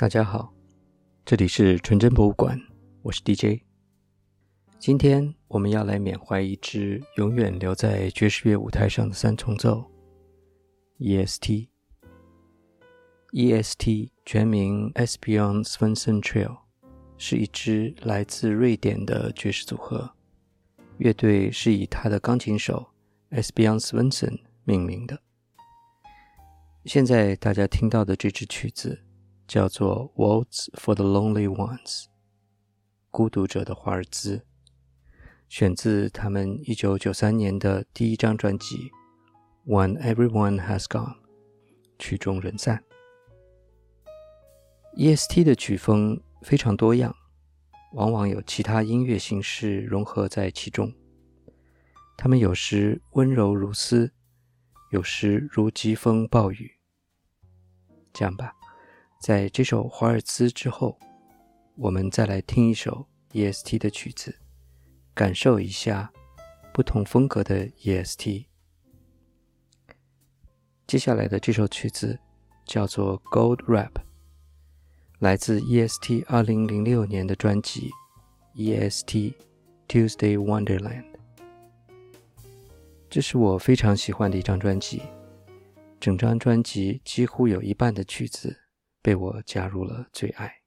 大家好，这里是纯真博物馆，我是 DJ。今天我们要来缅怀一支永远留在爵士乐舞台上的三重奏 ——EST。EST 全名 Esbjörn Svensson Trio，是一支来自瑞典的爵士组合。乐队是以他的钢琴手 Esbjörn Svensson 命名的。现在大家听到的这支曲子叫做《Waltz for the Lonely Ones》，孤独者的华尔兹，选自他们一九九三年的第一张专辑《When Everyone Has Gone》，曲终人散。EST 的曲风非常多样，往往有其他音乐形式融合在其中。他们有时温柔如丝。有时如疾风暴雨。这样吧，在这首华尔兹之后，我们再来听一首 EST 的曲子，感受一下不同风格的 EST。接下来的这首曲子叫做《Gold Rap》，来自 EST 二零零六年的专辑《EST Tuesday Wonderland》。这是我非常喜欢的一张专辑，整张专辑几乎有一半的曲子被我加入了最爱。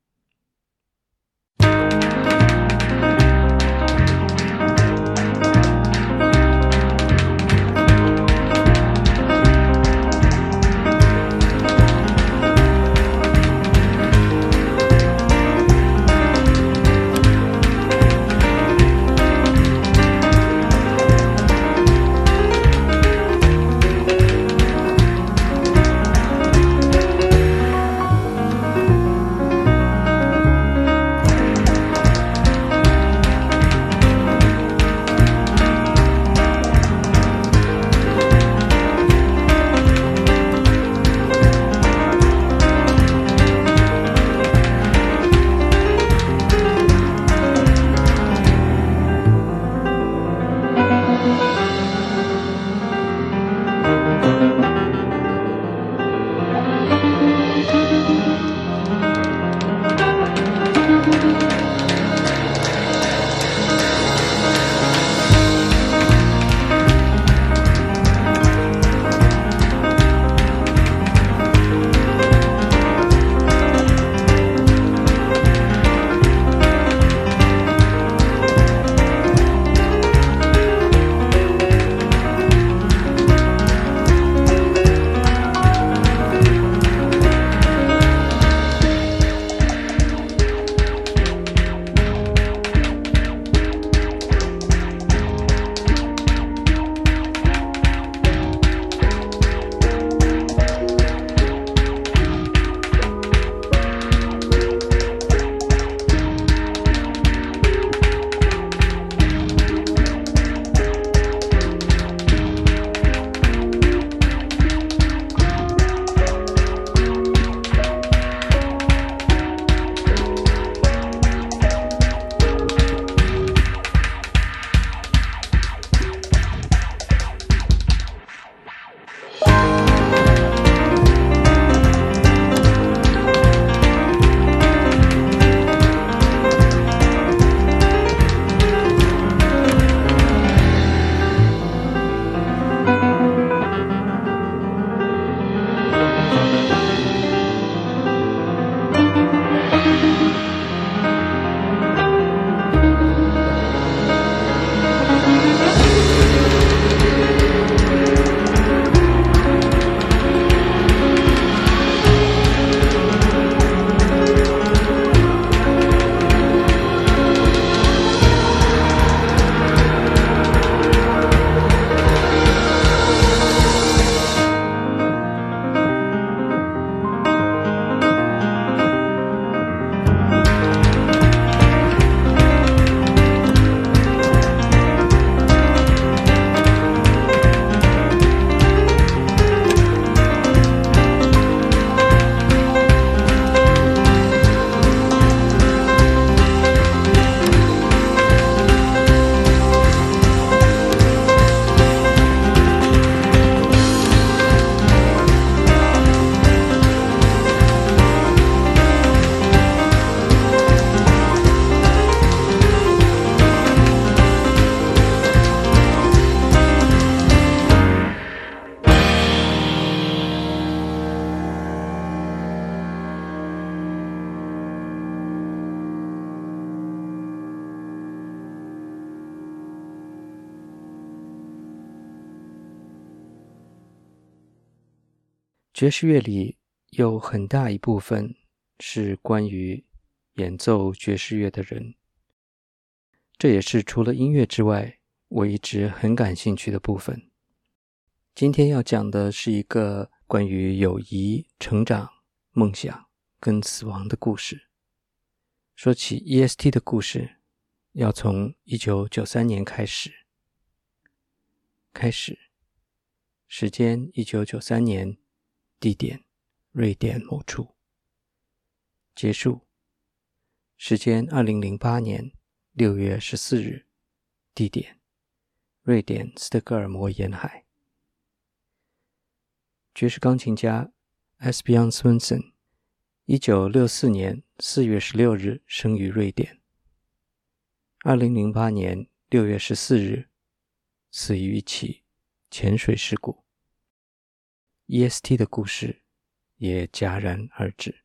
爵士乐里有很大一部分是关于演奏爵士乐的人，这也是除了音乐之外我一直很感兴趣的部分。今天要讲的是一个关于友谊、成长、梦想跟死亡的故事。说起 EST 的故事，要从一九九三年开始。开始，时间一九九三年。地点：瑞典某处。结束。时间：二零零八年六月十四日。地点：瑞典斯德哥尔摩沿海。爵士钢琴家 Esbjorn Svensson，一九六四年四月十六日生于瑞典。二零零八年六月十四日死于一起潜水事故。E.S.T 的故事也戛然而止。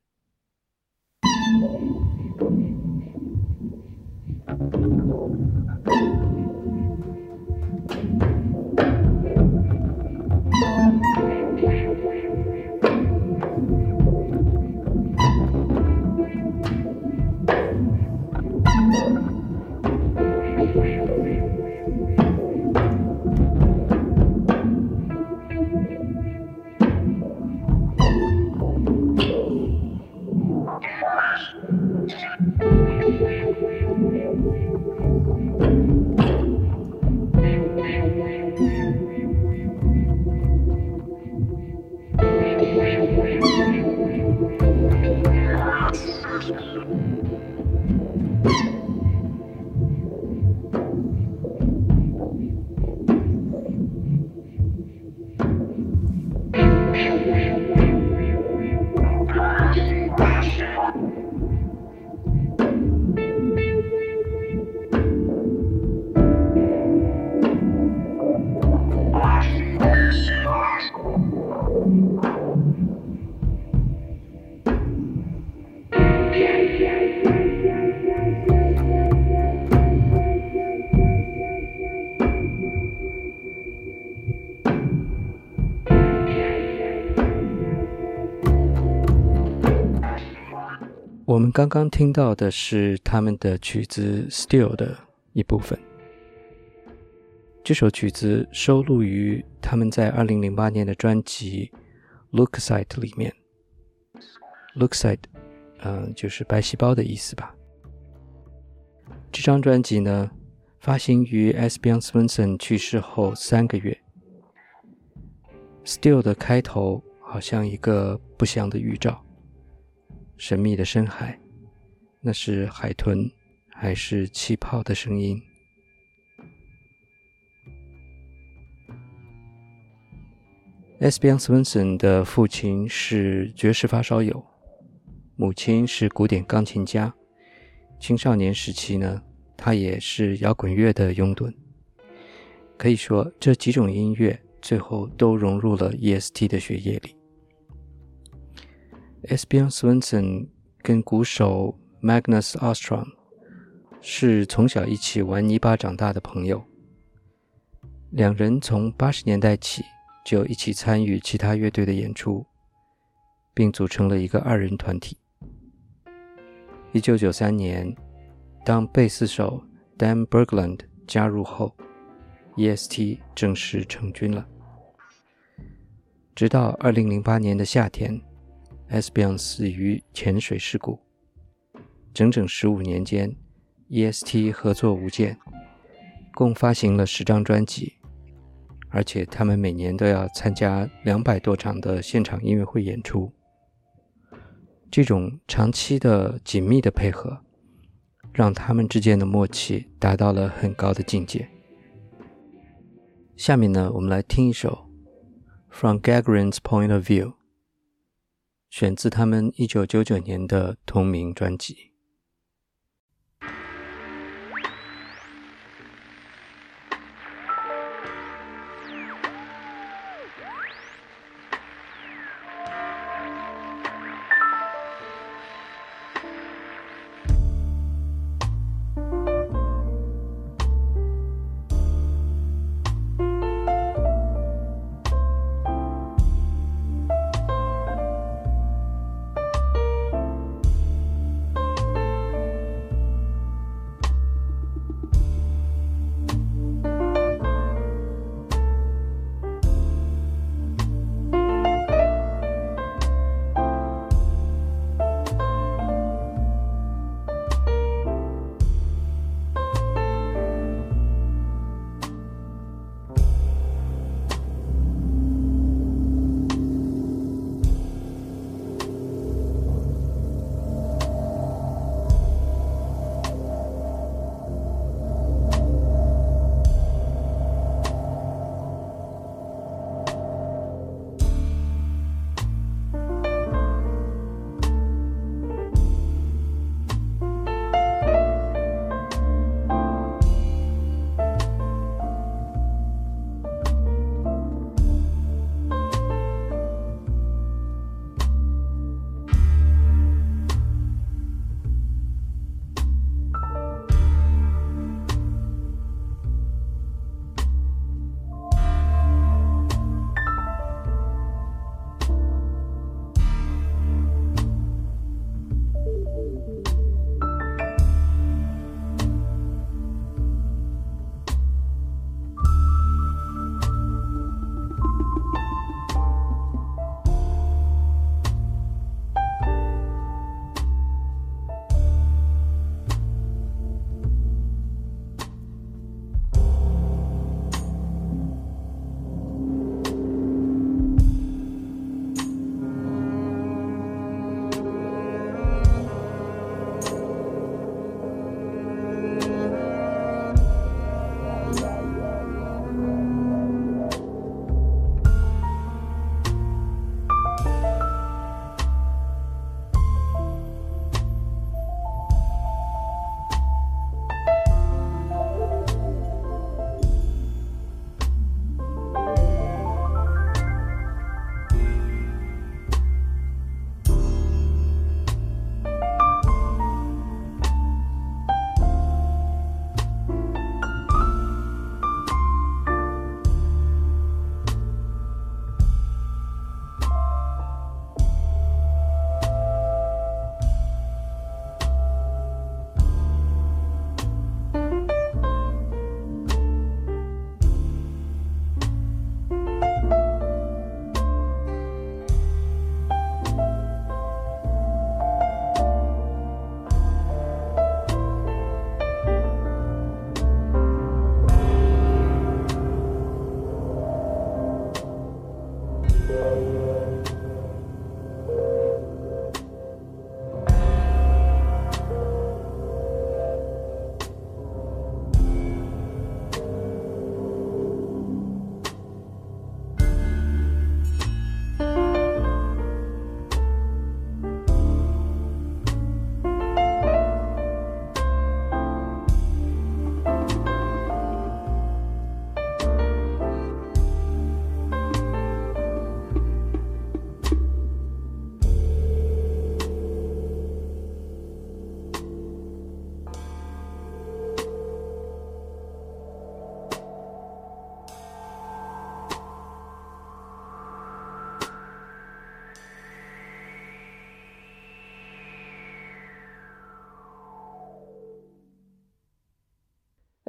刚刚听到的是他们的曲子《Still》的一部分。这首曲子收录于他们在二零零八年的专辑《Leukocyte》里面。Leukocyte，嗯，就是白细胞的意思吧。这张专辑呢，发行于 Esbjörn s w e n s o n 去世后三个月。《Still》的开头好像一个不祥的预兆。神秘的深海，那是海豚还是气泡的声音 s b n Swenson 的父亲是爵士发烧友，母亲是古典钢琴家。青少年时期呢，他也是摇滚乐的拥趸。可以说，这几种音乐最后都融入了 EST 的血液里。S b n Svensson 跟鼓手 Magnus Ostrom 是从小一起玩泥巴长大的朋友。两人从八十年代起就一起参与其他乐队的演出，并组成了一个二人团体。一九九三年，当贝斯手 Dan Bergland 加入后，EST 正式成军了。直到二零零八年的夏天。Esbjörn 死于潜水事故。整整十五年间，EST 合作无间，共发行了十张专辑，而且他们每年都要参加两百多场的现场音乐会演出。这种长期的紧密的配合，让他们之间的默契达到了很高的境界。下面呢，我们来听一首《From Gagarin's Point of View》。选自他们一九九九年的同名专辑。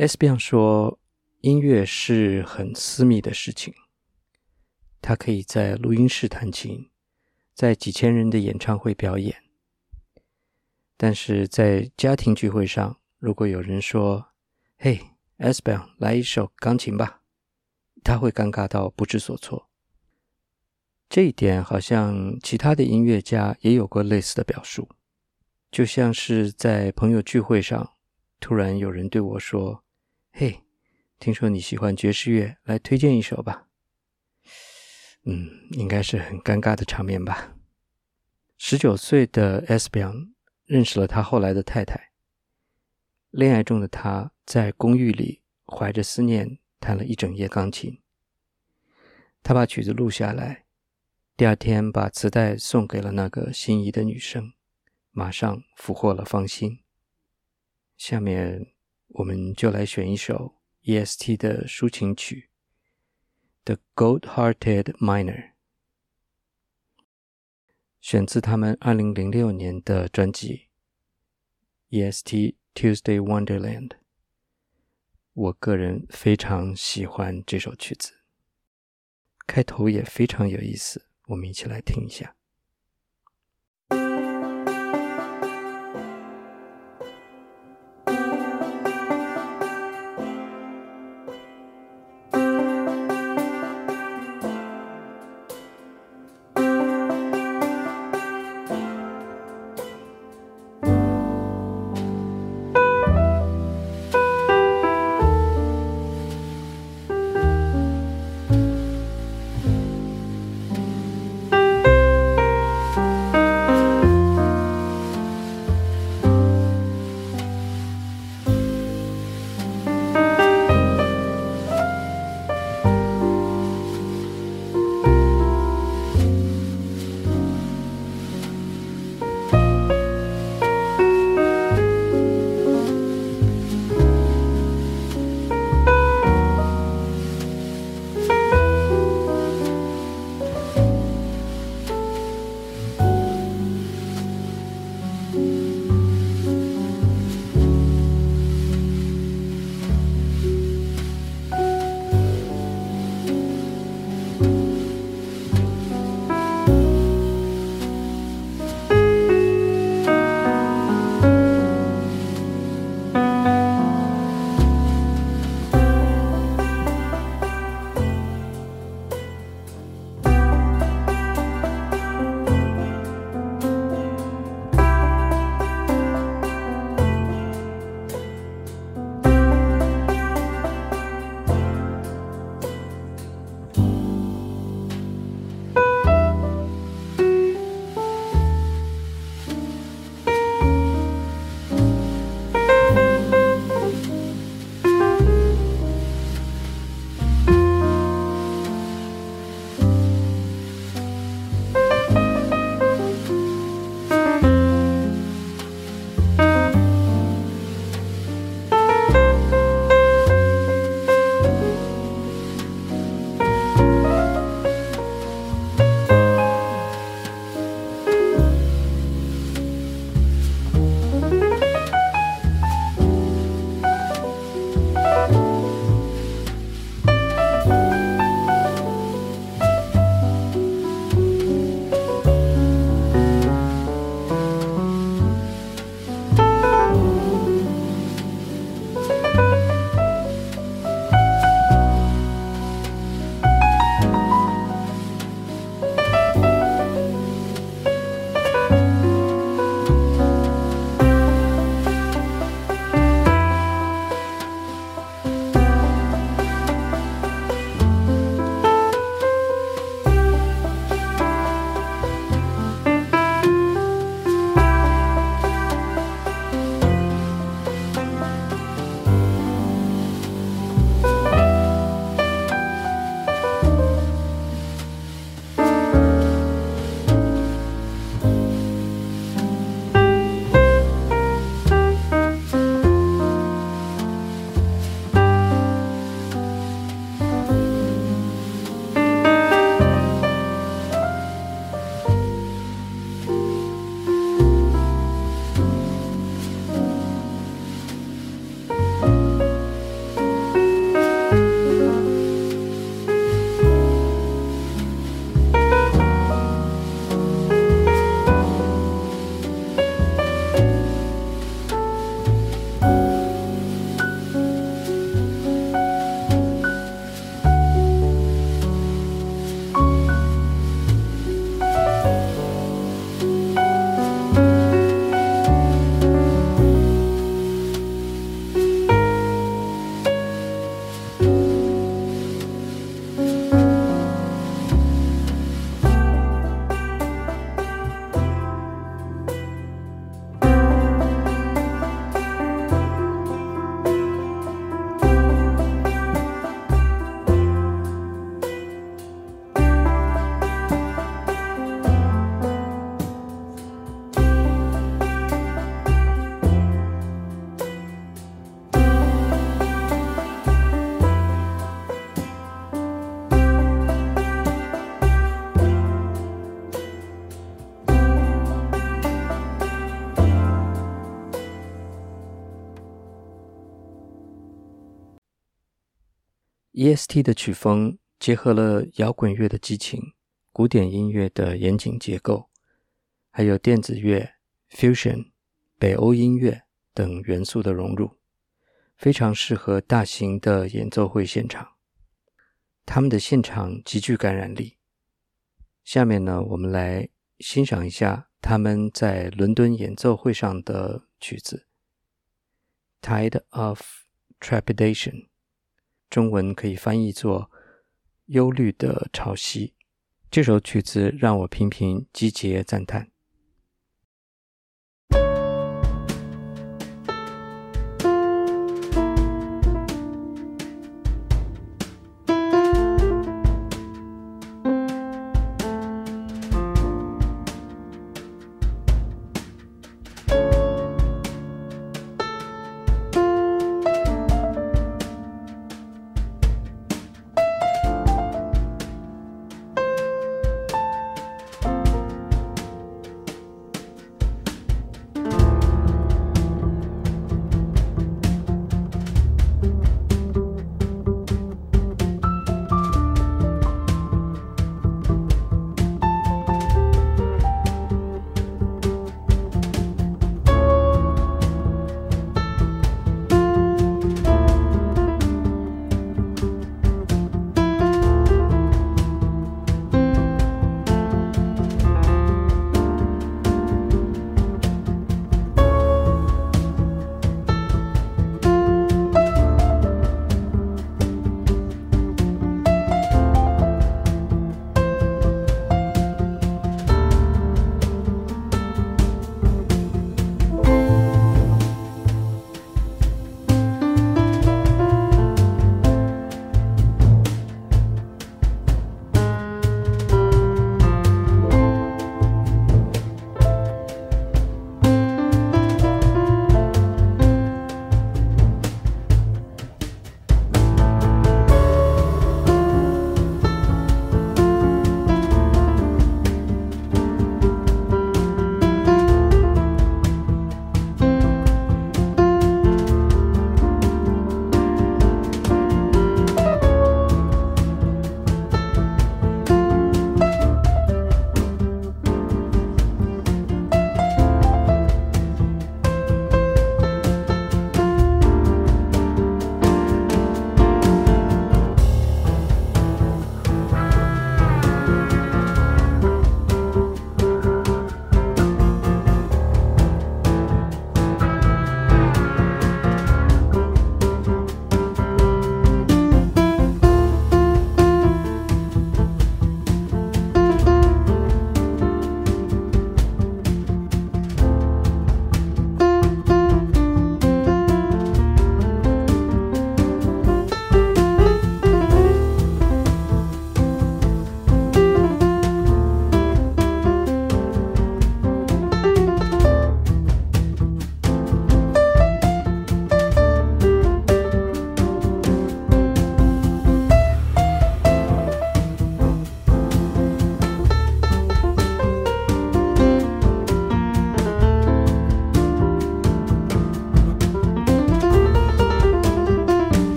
S. B. 说，音乐是很私密的事情。他可以在录音室弹琴，在几千人的演唱会表演，但是在家庭聚会上，如果有人说：“嘿，S. B. 来一首钢琴吧。”他会尴尬到不知所措。这一点好像其他的音乐家也有过类似的表述，就像是在朋友聚会上，突然有人对我说：“嘿，听说你喜欢爵士乐，来推荐一首吧。”嗯，应该是很尴尬的场面吧。十九岁的 S. B. 认识了他后来的太太，恋爱中的他在公寓里怀着思念弹了一整夜钢琴。他把曲子录下来。第二天，把磁带送给了那个心仪的女生，马上俘获了芳心。下面，我们就来选一首 E.S.T 的抒情曲《The Gold-Hearted Miner》，选自他们二零零六年的专辑《E.S.T Tuesday Wonderland》。我个人非常喜欢这首曲子，开头也非常有意思。我们一起来听一下。E.S.T 的曲风结合了摇滚乐的激情、古典音乐的严谨结构，还有电子乐、fusion、北欧音乐等元素的融入，非常适合大型的演奏会现场。他们的现场极具感染力。下面呢，我们来欣赏一下他们在伦敦演奏会上的曲子《Tide of Trepidation》。中文可以翻译作“忧虑的潮汐”。这首曲子让我频频击节赞叹。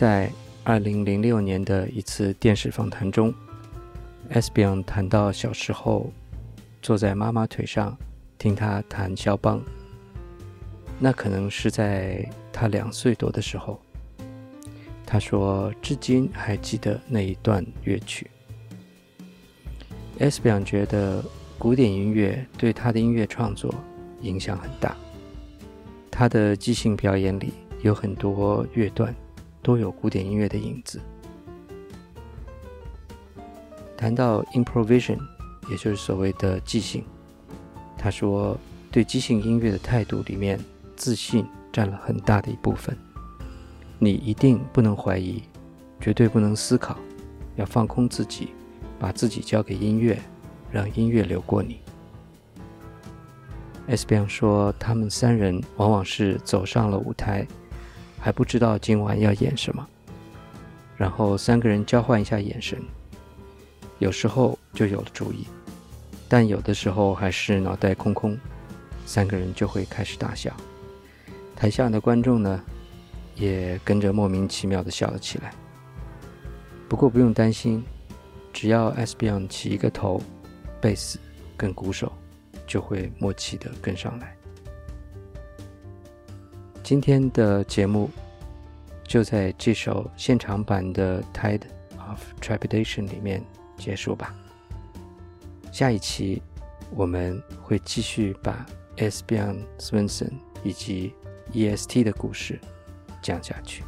在二零零六年的一次电视访谈中 s b i o n 谈到小时候坐在妈妈腿上听她弹肖邦，那可能是在他两岁多的时候。他说，至今还记得那一段乐曲。s b i o n 觉得古典音乐对他的音乐创作影响很大。他的即兴表演里有很多乐段。都有古典音乐的影子。谈到 improvisation，也就是所谓的即兴，他说，对即兴音乐的态度里面，自信占了很大的一部分。你一定不能怀疑，绝对不能思考，要放空自己，把自己交给音乐，让音乐流过你。S. B. 说，他们三人往往是走上了舞台。还不知道今晚要演什么，然后三个人交换一下眼神，有时候就有了主意，但有的时候还是脑袋空空，三个人就会开始大笑。台下的观众呢，也跟着莫名其妙的笑了起来。不过不用担心，只要 S B n 起一个头，贝斯跟鼓手就会默契的跟上来。今天的节目就在这首现场版的《Tide of Trepidation》里面结束吧。下一期我们会继续把 S. B. N. Swenson 以及 E. S. T. 的故事讲下去。